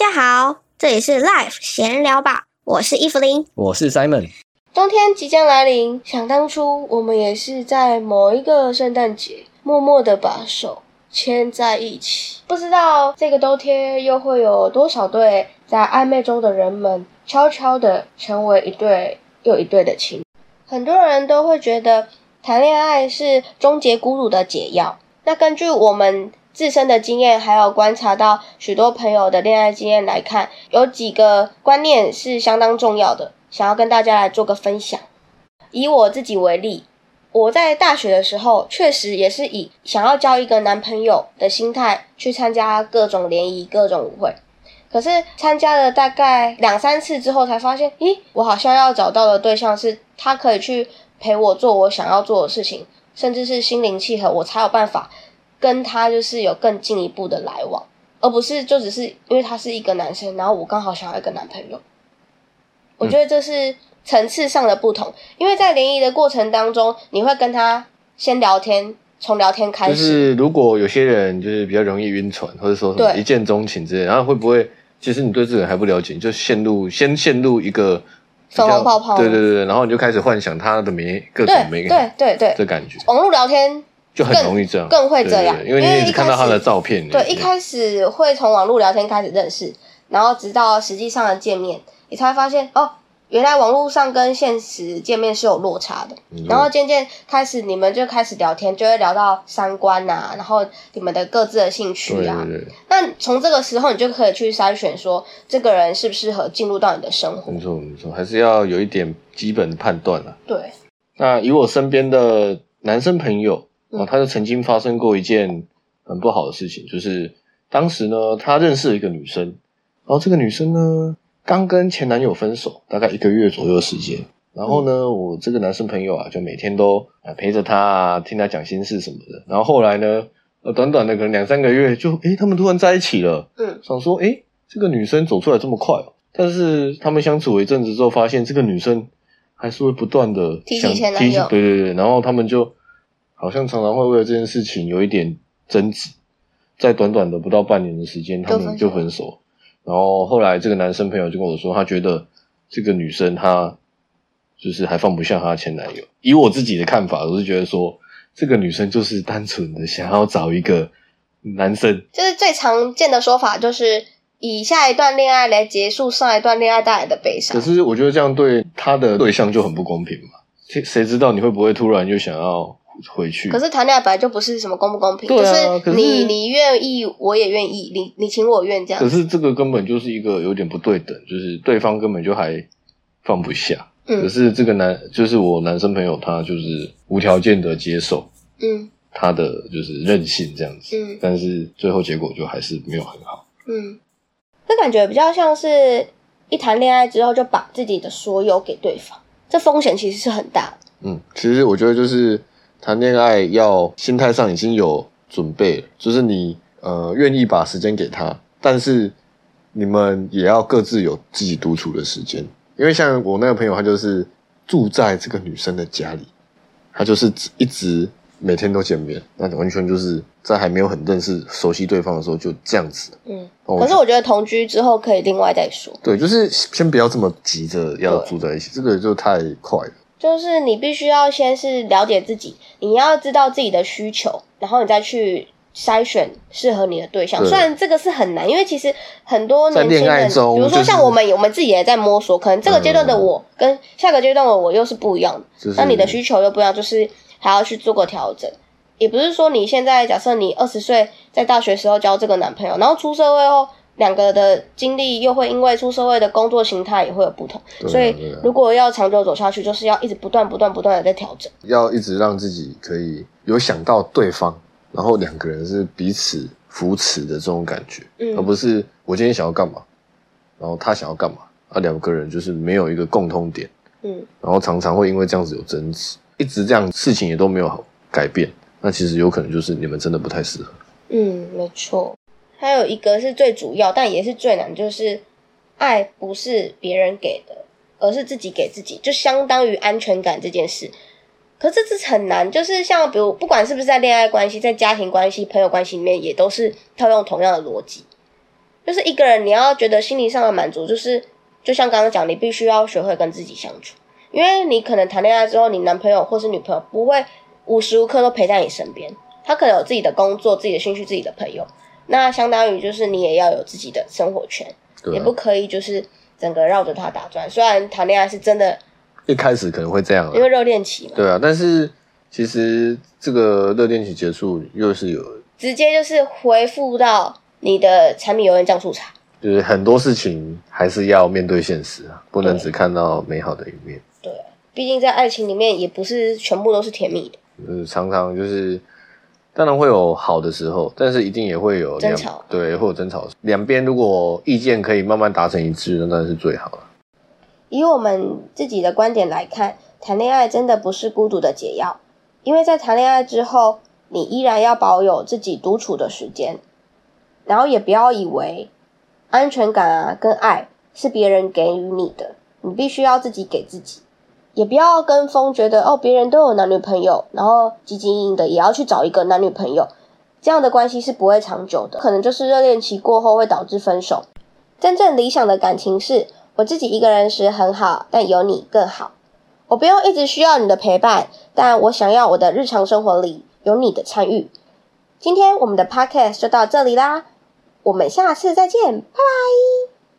家好，这里是 Life 闲聊吧，我是伊芙琳。我是 Simon，冬天即将来临，想当初我们也是在某一个圣诞节，默默的把手牵在一起。不知道这个冬天又会有多少对在暧昧中的人们，悄悄的成为一对又一对的情。很多人都会觉得谈恋爱是终结孤独的解药。那根据我们自身的经验，还有观察到许多朋友的恋爱经验来看，有几个观念是相当重要的，想要跟大家来做个分享。以我自己为例，我在大学的时候，确实也是以想要交一个男朋友的心态去参加各种联谊、各种舞会。可是参加了大概两三次之后，才发现，咦，我好像要找到的对象是他可以去陪我做我想要做的事情，甚至是心灵契合，我才有办法跟他就是有更进一步的来往，而不是就只是因为他是一个男生，然后我刚好想要一个男朋友。我觉得这是层次上的不同，因为在联谊的过程当中，你会跟他先聊天，从聊天开始就始，是如果有些人就是比较容易晕船，或者说什么一见钟情之类，然后会不会其实你对这个人还不了解，你就陷入先陷入一个粉红泡泡对对对对，然后你就开始幻想他的每各种每对对对对，的感觉网络聊天就很容易这样，更会这样因为你一直看到他的照片，对，一开始会从网络聊天开始认识，然后直到实际上的见面，你才会发现哦，原来网络上跟现实见面是有落差的。嗯然后渐渐开始，你们就开始聊天，就会聊到三观啊、然后你们的各自的兴趣对啊。对对，那从这个时候，你就可以去筛选说，这个人适不适合进入到你的生活。没错没错，还是要有一点基本的判断了。对，那以我身边的男生朋友，嗯哦，他就曾经发生过一件很不好的事情，就是当时呢，他认识了一个女生，然后这个女生呢，刚跟前男友分手，大概一个月左右的时间。然后呢，我这个男生朋友啊，就每天都啊陪着他啊，听他讲心事什么的。然后后来呢，呃，短短的可能两三个月，就诶，他们突然在一起了。嗯，想说，诶，这个女生走出来这么快哦。但是他们相处了一阵子之后，发现这个女生还是会不断的提起想前男友提对对对，然后他们就好像常常会为了这件事情有一点争执，在短短的不到半年的时间，他们就就分分手。然后后来这个男生朋友就跟我说，他觉得这个女生她就是还放不下她前男友。以我自己的看法，我是觉得说，这个女生就是单纯的想要找一个男生，就是最常见的说法，就是以下一段恋爱来结束上一段恋爱带来的悲伤可。是我觉得这样对她的对象就很不公平嘛。谁谁知道你会不会突然就想要回去？可是谈恋爱本来就不是什么公不公平，对啊就是你你愿意，我也愿意，你你情我愿这样可。是这个根本就是一个有点不对等，就是对方根本就还放不下。可嗯是这个男，就是我男生朋友，他就是无条件的接受嗯他的就是任性这样子，嗯但是最后结果就还是没有很好。嗯，这感觉比较像是一谈恋爱之后就把自己的所有给对方，这风险其实是很大的。嗯，其实我觉得就是谈恋爱要心态上已经有准备，就是你呃愿意把时间给他，但是你们也要各自有自己独处的时间。因为像我那个朋友，他就是住在这个女生的家里，他就是一直每天都见面，那完全就是在还没有很认识、熟悉对方的时候就这样子。嗯，哦可是我觉得同居之后可以另外再说，对，就是先不要这么急着要住在一起，这个就太快了。就是你必须要先是了解自己，你要知道自己的需求，然后你再去筛选适合你的对象。对虽然这个是很难，因为其实很多年轻人，比如说像我们，我们自己也在摸索，可能这个阶段的我跟下个阶段的我又是不一样的。就是那你的需求又不一样，就是还要去做个调整。也不是说你现在假设你二十岁在大学时候交这个男朋友，然后出社会后两个的经历又会因为出社会的工作形态也会有不同，啊所以如果要长久走下去，就是要一直不断不断不断的在调整。要一直让自己可以有想到对方，然后两个人是彼此扶持的这种感觉，嗯而不是我今天想要干嘛，然后他想要干嘛，啊，两个人就是没有一个共通点，嗯然后常常会因为这样子有争执，一直这样事情也都没有改变，那其实有可能就是你们真的不太适合。嗯，没错。还有一个是最主要，但也是最难，就是爱不是别人给的，而是自己给自己，就相当于安全感这件事。可是这是很难，就是像比如，不管是不是在恋爱关系、在家庭关系、朋友关系里面，也都是套用同样的逻辑。就是一个人你要觉得心理上的满足，就是就像刚刚讲，你必须要学会跟自己相处，因为你可能谈恋爱之后，你男朋友或是女朋友不会无时无刻都陪在你身边，他可能有自己的工作、自己的兴趣、自己的朋友，那相当于就是你也要有自己的生活圈，对啊也不可以就是整个绕着他打转。虽然谈恋爱是真的，一开始可能会这样啊，因为热恋期嘛，对啊，但是其实这个热恋期结束又是有，直接就是回复到你的柴米油盐酱醋茶。就是很多事情还是要面对现实啊，不能对只看到美好的一面。对，毕竟在爱情里面也不是全部都是甜蜜的。就是常常就是，当然会有好的时候，但是一定也会有争吵对，会有争吵。两边如果意见可以慢慢达成一致，那当然是最好了。以我们自己的观点来看，谈恋爱真的不是孤独的解药，因为在谈恋爱之后，你依然要保有自己独处的时间，然后也不要以为安全感啊跟爱是别人给予你的，你必须要自己给自己，也不要跟风，觉得哦别人都有男女朋友，然后汲汲营营的也要去找一个男女朋友，这样的关系是不会长久的，可能就是热恋期过后会导致分手。真正理想的感情是我自己一个人时很好，但有你更好。我不用一直需要你的陪伴，但我想要我的日常生活里有你的参与。今天我们的 podcast 就到这里啦，我们下次再见，拜拜。